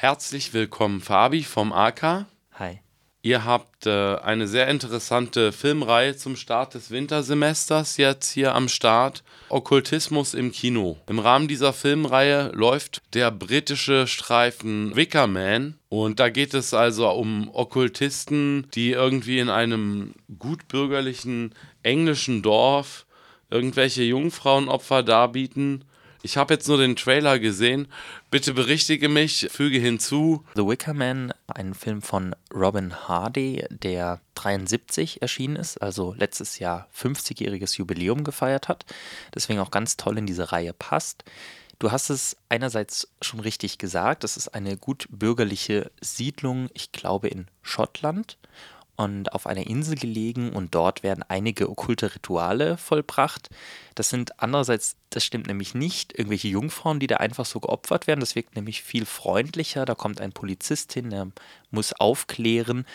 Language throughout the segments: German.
Herzlich willkommen, Fabi vom AK. Hi. Ihr habt äh, eine sehr interessante Filmreihe zum Start des Wintersemesters jetzt hier am Start. Okkultismus im Kino. Im Rahmen dieser Filmreihe läuft der britische Streifen Wickerman. Und da geht es also um Okkultisten, die irgendwie in einem gutbürgerlichen englischen Dorf irgendwelche Jungfrauenopfer darbieten ich habe jetzt nur den Trailer gesehen. Bitte berichtige mich, füge hinzu. The Wicker Man, ein Film von Robin Hardy, der 73 erschienen ist, also letztes Jahr 50-jähriges Jubiläum gefeiert hat. Deswegen auch ganz toll in diese Reihe passt. Du hast es einerseits schon richtig gesagt, das ist eine gut bürgerliche Siedlung, ich glaube in Schottland und auf einer Insel gelegen und dort werden einige okkulte Rituale vollbracht. Das sind andererseits, das stimmt nämlich nicht, irgendwelche Jungfrauen, die da einfach so geopfert werden. Das wirkt nämlich viel freundlicher. Da kommt ein Polizist hin, der muss aufklären,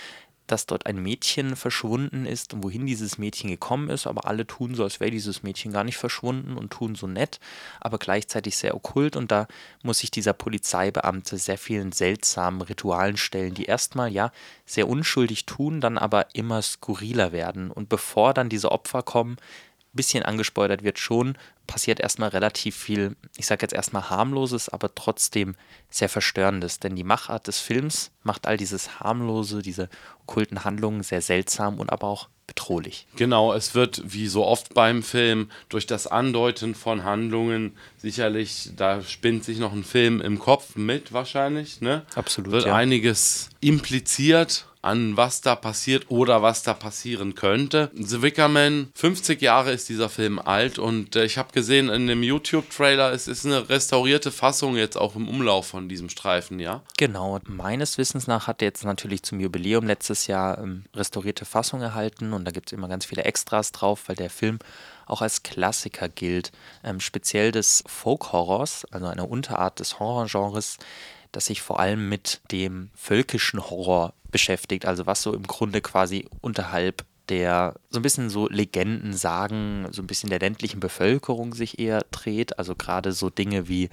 dass dort ein Mädchen verschwunden ist und wohin dieses Mädchen gekommen ist, aber alle tun so, als wäre dieses Mädchen gar nicht verschwunden und tun so nett, aber gleichzeitig sehr okkult. Und da muss sich dieser Polizeibeamte sehr vielen seltsamen Ritualen stellen, die erstmal ja sehr unschuldig tun, dann aber immer skurriler werden. Und bevor dann diese Opfer kommen, bisschen angespoilert wird schon, passiert erstmal relativ viel, ich sage jetzt erstmal harmloses, aber trotzdem sehr verstörendes. Denn die Machart des Films macht all dieses harmlose, diese okkulten Handlungen sehr seltsam und aber auch bedrohlich. Genau, es wird wie so oft beim Film durch das Andeuten von Handlungen sicherlich, da spinnt sich noch ein Film im Kopf mit wahrscheinlich, ne? Absolut. Wird ja. einiges impliziert an was da passiert oder was da passieren könnte. The Wicker Man, 50 Jahre ist dieser Film alt und äh, ich habe gesehen in dem YouTube-Trailer, es ist eine restaurierte Fassung jetzt auch im Umlauf von diesem Streifen, ja? Genau, meines Wissens nach hat er jetzt natürlich zum Jubiläum letztes Jahr ähm, restaurierte Fassung erhalten und da gibt es immer ganz viele Extras drauf, weil der Film auch als Klassiker gilt, ähm, speziell des Folk-Horrors, also einer Unterart des Horrorgenres, das sich vor allem mit dem völkischen Horror beschäftigt, also was so im Grunde quasi unterhalb der so ein bisschen so Legenden sagen, so ein bisschen der ländlichen Bevölkerung sich eher dreht, also gerade so Dinge wie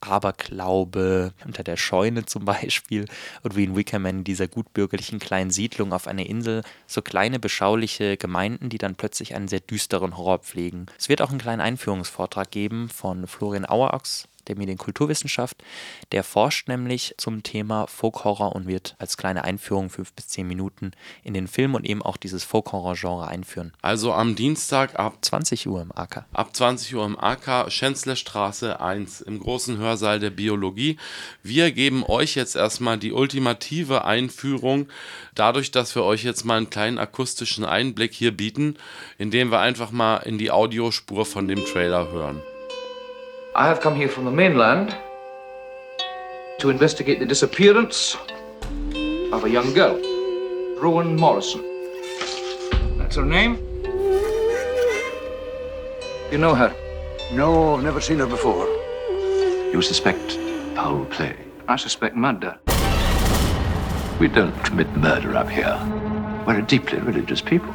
Aberglaube unter der Scheune zum Beispiel und wie in Wickerman dieser gutbürgerlichen kleinen Siedlung auf einer Insel. So kleine beschauliche Gemeinden, die dann plötzlich einen sehr düsteren Horror pflegen. Es wird auch einen kleinen Einführungsvortrag geben von Florian Auerochs, der Medienkulturwissenschaft. Der forscht nämlich zum Thema Folk-Horror und wird als kleine Einführung fünf bis zehn Minuten in den Film und eben auch dieses Folk-Horror-Genre einführen. Also am Dienstag ab 20 Uhr im AK. Ab 20 Uhr im AK, Schänzlerstraße 1 im großen Hörsaal der Biologie. Wir geben euch jetzt erstmal die ultimative Einführung, dadurch, dass wir euch jetzt mal einen kleinen akustischen Einblick hier bieten, indem wir einfach mal in die Audiospur von dem Trailer hören. I have come here from the mainland to investigate the disappearance of a young girl, Rowan Morrison. That's her name? You know her? No, I've never seen her before. You suspect foul play? I suspect murder. We don't commit murder up here. We're a deeply religious people.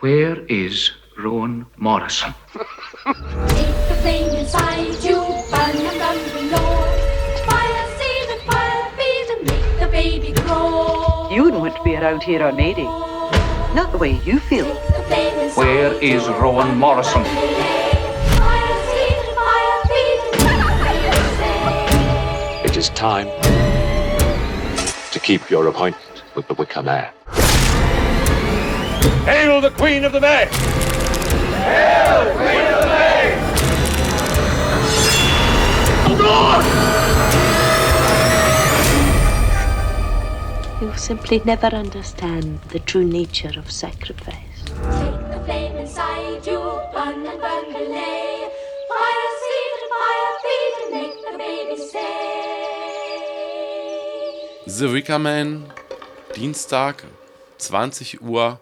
Where is Rowan Morrison? Take the flame inside you, burn and burn below. Fire seed and fire feed and make the baby grow. You wouldn't want to be around here on Lady. Not the way you feel. Where is Rowan Morrison? It is time to keep your appointment with the Wicker Man. Hail the Queen of the May! Simply never understand the true nature of sacrifice. Take the flame inside you, burn and burn belay. Fire seed and fire feed and make the baby stay. The Wicker Man, Dienstag, 20 Uhr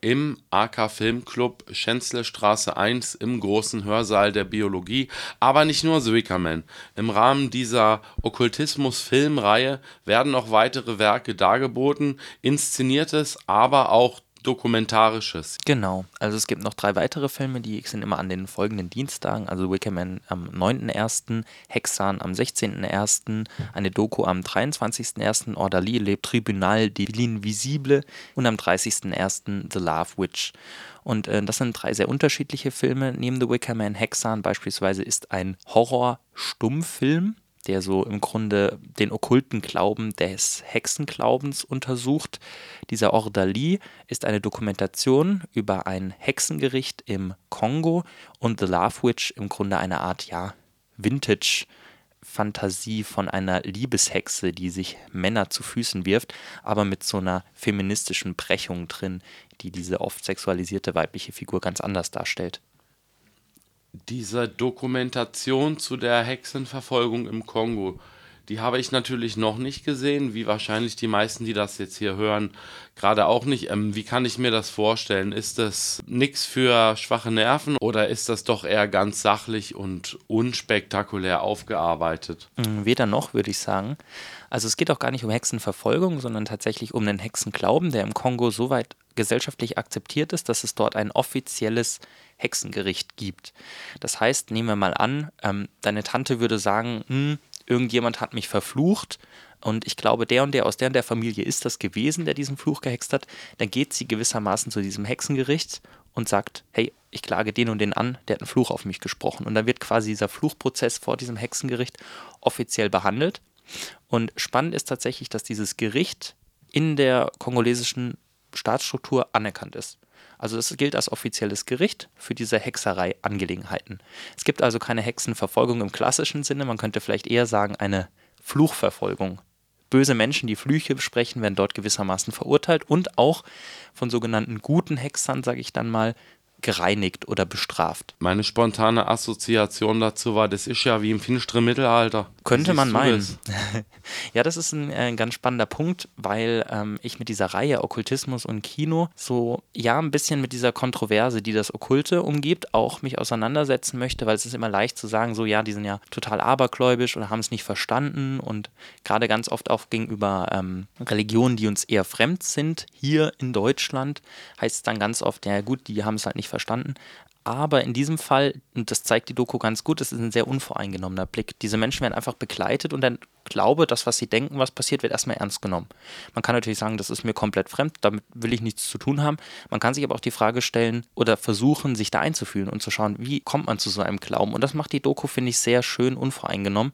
im AK Filmclub Schänzlestraße 1 im großen Hörsaal der Biologie. Aber nicht nur The Wickerman. Im Rahmen dieser Okkultismus-Filmreihe werden noch weitere Werke dargeboten, inszeniertes, aber auch Dokumentarisches. Genau. Also es gibt noch drei weitere Filme, die sind immer an den folgenden Dienstagen. Also Wickerman am 9.1., Hexan am 16.1., eine Doku am 23.1., Orderly, Le Tribunal de l'Invisible und am 30.1. The Love Witch. Und äh, das sind drei sehr unterschiedliche Filme. Neben The Wicker Man Hexan beispielsweise ist ein Horror-Stummfilm, der so im Grunde den okkulten Glauben des Hexenglaubens untersucht. Dieser Ordalie ist eine Dokumentation über ein Hexengericht im Kongo und The Love Witch im Grunde eine Art, ja, Vintage- Fantasie von einer Liebeshexe, die sich Männer zu Füßen wirft, aber mit so einer feministischen Brechung drin, die diese oft sexualisierte weibliche Figur ganz anders darstellt. Diese Dokumentation zu der Hexenverfolgung im Kongo, die habe ich natürlich noch nicht gesehen, wie wahrscheinlich die meisten, die das jetzt hier hören, gerade auch nicht. Ähm, wie kann ich mir das vorstellen? Ist das nichts für schwache Nerven oder ist das doch eher ganz sachlich und unspektakulär aufgearbeitet? Mm, weder noch, würde ich sagen. Also es geht auch gar nicht um Hexenverfolgung, sondern tatsächlich um den Hexenglauben, der im Kongo so weit gesellschaftlich akzeptiert ist, dass es dort ein offizielles Hexengericht gibt. Das heißt, nehmen wir mal an, ähm, deine Tante würde sagen, hm, irgendjemand hat mich verflucht und ich glaube, der und der aus der und der Familie ist das gewesen, der diesen Fluch gehext hat, dann geht sie gewissermaßen zu diesem Hexengericht und sagt, hey, ich klage den und den an, der hat einen Fluch auf mich gesprochen. Und dann wird quasi dieser Fluchprozess vor diesem Hexengericht offiziell behandelt. Und spannend ist tatsächlich, dass dieses Gericht in der kongolesischen Staatsstruktur anerkannt ist. Also es gilt als offizielles Gericht für diese Hexerei-Angelegenheiten. Es gibt also keine Hexenverfolgung im klassischen Sinne, man könnte vielleicht eher sagen eine Fluchverfolgung. Böse Menschen, die Flüche besprechen, werden dort gewissermaßen verurteilt und auch von sogenannten guten Hexern, sage ich dann mal, gereinigt oder bestraft. Meine spontane Assoziation dazu war, das ist ja wie im finsteren Mittelalter. Könnte man meinen. das? ja, das ist ein, äh, ein ganz spannender Punkt, weil ähm, ich mit dieser Reihe Okkultismus und Kino so, ja, ein bisschen mit dieser Kontroverse, die das Okkulte umgibt, auch mich auseinandersetzen möchte, weil es ist immer leicht zu sagen, so, ja, die sind ja total abergläubisch oder haben es nicht verstanden und gerade ganz oft auch gegenüber ähm, Religionen, die uns eher fremd sind, hier in Deutschland, heißt es dann ganz oft, ja gut, die haben es halt nicht verstanden. Aber in diesem Fall, und das zeigt die Doku ganz gut, es ist ein sehr unvoreingenommener Blick. Diese Menschen werden einfach begleitet und dann glaube, das, was sie denken, was passiert, wird erstmal ernst genommen. Man kann natürlich sagen, das ist mir komplett fremd, damit will ich nichts zu tun haben. Man kann sich aber auch die Frage stellen oder versuchen, sich da einzufühlen und zu schauen, wie kommt man zu so einem Glauben. Und das macht die Doku, finde ich, sehr schön unvoreingenommen.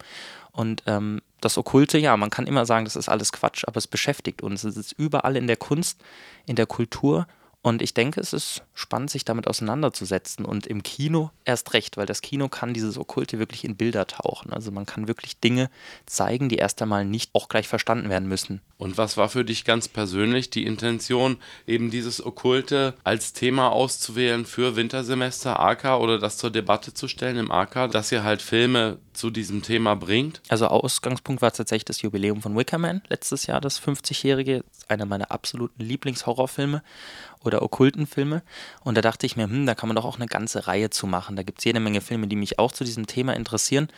Und ähm, das Okkulte, ja, man kann immer sagen, das ist alles Quatsch, aber es beschäftigt uns. Es ist überall in der Kunst, in der Kultur. Und ich denke, es ist spannend, sich damit auseinanderzusetzen. Und im Kino erst recht, weil das Kino kann dieses Okkulte wirklich in Bilder tauchen. Also man kann wirklich Dinge zeigen, die erst einmal nicht auch gleich verstanden werden müssen. Und was war für dich ganz persönlich die Intention, eben dieses Okkulte als Thema auszuwählen für Wintersemester AK oder das zur Debatte zu stellen im AK, dass ihr halt Filme zu diesem Thema bringt? Also Ausgangspunkt war tatsächlich das Jubiläum von Wickerman, letztes Jahr das 50-jährige, einer meiner absoluten Lieblingshorrorfilme oder okkulten Filme. Und da dachte ich mir, hm, da kann man doch auch eine ganze Reihe zu machen. Da gibt es jede Menge Filme, die mich auch zu diesem Thema interessieren.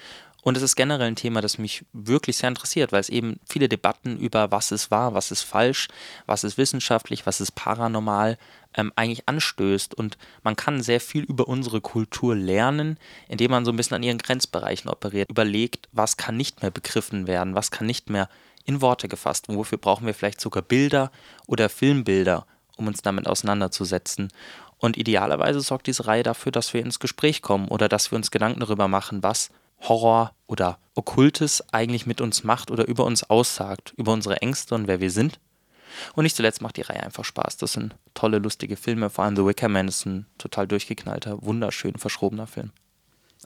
Und es ist generell ein Thema, das mich wirklich sehr interessiert, weil es eben viele Debatten über was ist wahr, was ist falsch, was ist wissenschaftlich, was ist paranormal ähm, eigentlich anstößt. Und man kann sehr viel über unsere Kultur lernen, indem man so ein bisschen an ihren Grenzbereichen operiert, überlegt, was kann nicht mehr begriffen werden, was kann nicht mehr in Worte gefasst. Wofür brauchen wir vielleicht sogar Bilder oder Filmbilder, um uns damit auseinanderzusetzen. Und idealerweise sorgt diese Reihe dafür, dass wir ins Gespräch kommen oder dass wir uns Gedanken darüber machen, was Horror oder Okkultes eigentlich mit uns macht oder über uns aussagt, über unsere Ängste und wer wir sind. Und nicht zuletzt macht die Reihe einfach Spaß. Das sind tolle, lustige Filme. Vor allem The Wicker Man ist ein total durchgeknallter, wunderschön verschrobener Film.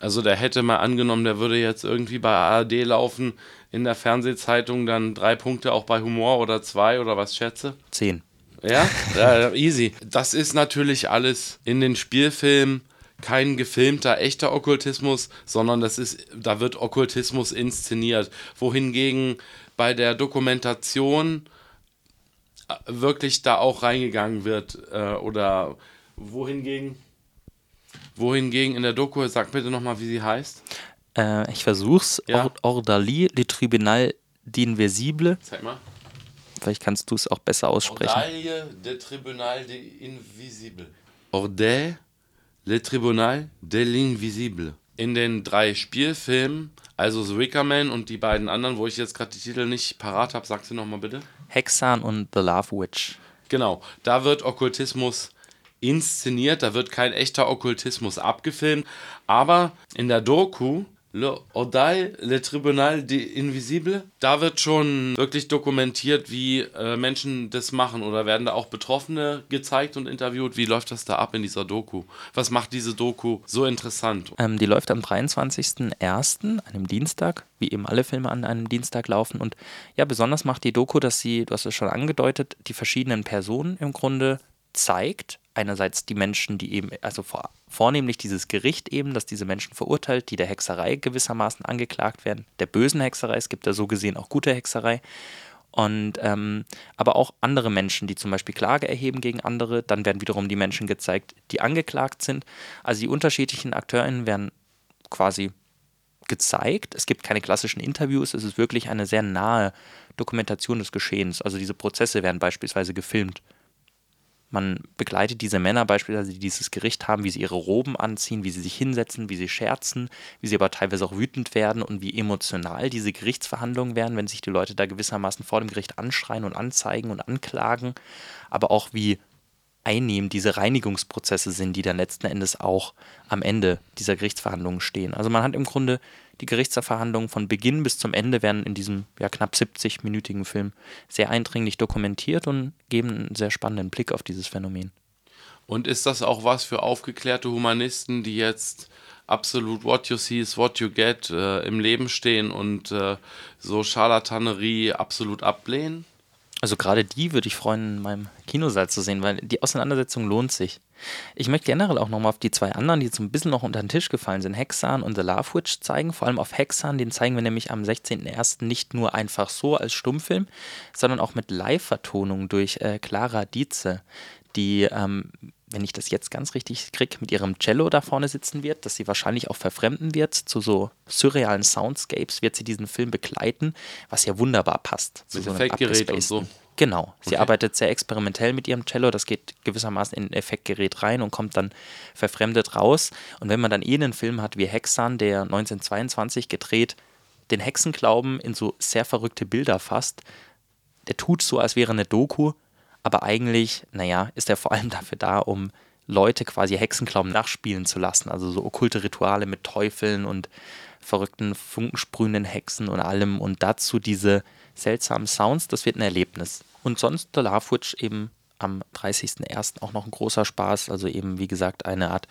Also der hätte mal angenommen, der würde jetzt irgendwie bei ARD laufen, in der Fernsehzeitung dann drei Punkte auch bei Humor oder zwei oder was schätze? Zehn. Ja, ja easy. Das ist natürlich alles in den Spielfilmen kein gefilmter echter Okkultismus, sondern das ist, da wird Okkultismus inszeniert. Wohingegen bei der Dokumentation äh, wirklich da auch reingegangen wird äh, oder wohingegen wohingegen in der Doku, sag bitte nochmal, wie sie heißt. Äh, ich versuch's. Ja. Or Ordalie, Le Tribunal d'Invisible. Zeig mal. Vielleicht kannst du es auch besser aussprechen. Ordaille de Tribunal de Invisible. Ordaille le Tribunal de l'Invisible. In den drei Spielfilmen, also The Wicker Man und die beiden anderen, wo ich jetzt gerade die Titel nicht parat habe, sagst du nochmal bitte? Hexan und The Love Witch. Genau, da wird Okkultismus inszeniert, da wird kein echter Okkultismus abgefilmt, aber in der Doku Le Odaille, Le Tribunal de Invisible, da wird schon wirklich dokumentiert, wie äh, Menschen das machen oder werden da auch Betroffene gezeigt und interviewt. Wie läuft das da ab in dieser Doku? Was macht diese Doku so interessant? Ähm, die läuft am 23.01., einem Dienstag, wie eben alle Filme an einem Dienstag laufen. Und ja, besonders macht die Doku, dass sie, du hast es schon angedeutet, die verschiedenen Personen im Grunde zeigt. Einerseits die Menschen, die eben, also vor, vornehmlich dieses Gericht eben, das diese Menschen verurteilt, die der Hexerei gewissermaßen angeklagt werden, der bösen Hexerei, es gibt da so gesehen auch gute Hexerei. Und ähm, aber auch andere Menschen, die zum Beispiel Klage erheben gegen andere, dann werden wiederum die Menschen gezeigt, die angeklagt sind. Also die unterschiedlichen AkteurInnen werden quasi gezeigt. Es gibt keine klassischen Interviews, es ist wirklich eine sehr nahe Dokumentation des Geschehens. Also diese Prozesse werden beispielsweise gefilmt. Man begleitet diese Männer beispielsweise, die dieses Gericht haben, wie sie ihre Roben anziehen, wie sie sich hinsetzen, wie sie scherzen, wie sie aber teilweise auch wütend werden und wie emotional diese Gerichtsverhandlungen werden, wenn sich die Leute da gewissermaßen vor dem Gericht anschreien und anzeigen und anklagen, aber auch wie einnehmend diese Reinigungsprozesse sind, die dann letzten Endes auch am Ende dieser Gerichtsverhandlungen stehen. Also man hat im Grunde die Gerichtsverhandlungen von Beginn bis zum Ende werden in diesem ja, knapp 70-minütigen Film sehr eindringlich dokumentiert und geben einen sehr spannenden Blick auf dieses Phänomen. Und ist das auch was für aufgeklärte Humanisten, die jetzt absolut what you see is what you get äh, im Leben stehen und äh, so Scharlatanerie absolut ablehnen? Also gerade die würde ich freuen, in meinem Kinosaal zu sehen, weil die Auseinandersetzung lohnt sich. Ich möchte generell auch nochmal auf die zwei anderen, die jetzt ein bisschen noch unter den Tisch gefallen sind, Hexan und The Love Witch zeigen. Vor allem auf Hexan, den zeigen wir nämlich am 16.01. nicht nur einfach so als Stummfilm, sondern auch mit Live-Vertonung durch äh, Clara Dietze, die ähm, wenn ich das jetzt ganz richtig kriege, mit ihrem Cello da vorne sitzen wird, dass sie wahrscheinlich auch verfremden wird. Zu so surrealen Soundscapes wird sie diesen Film begleiten, was ja wunderbar passt. Mit so Effektgerät und so. Genau. Sie Okay. arbeitet sehr experimentell mit ihrem Cello. Das geht gewissermaßen in ein Effektgerät rein und kommt dann verfremdet raus. Und wenn man dann eh einen Film hat wie Hexan, der 1922 gedreht den Hexenglauben in so sehr verrückte Bilder fasst, der tut so, als wäre eine Doku, aber eigentlich, naja, ist er vor allem dafür da, um Leute quasi Hexenglauben nachspielen zu lassen. Also so okkulte Rituale mit Teufeln und verrückten, funkensprühenden Hexen und allem. Und dazu diese seltsamen Sounds, das wird ein Erlebnis. Und sonst The Witch eben am 30.01. auch noch ein großer Spaß. Also eben, wie gesagt, eine Art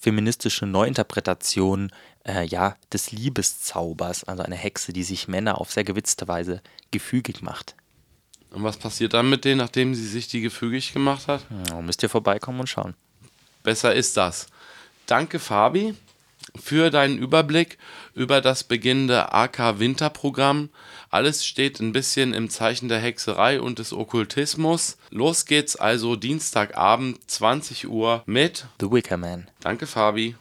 feministische Neuinterpretation äh, ja, des Liebeszaubers. Also eine Hexe, die sich Männer auf sehr gewitzte Weise gefügig macht. Und was passiert dann mit denen, nachdem sie sich die gefügig gemacht hat? Ja, müsst ihr vorbeikommen und schauen. Besser ist das. Danke, Fabi, für deinen Überblick über das beginnende AK-Winterprogramm. Alles steht ein bisschen im Zeichen der Hexerei und des Okkultismus. Los geht's also Dienstagabend, 20 Uhr mit. The Wicker Man. Danke, Fabi.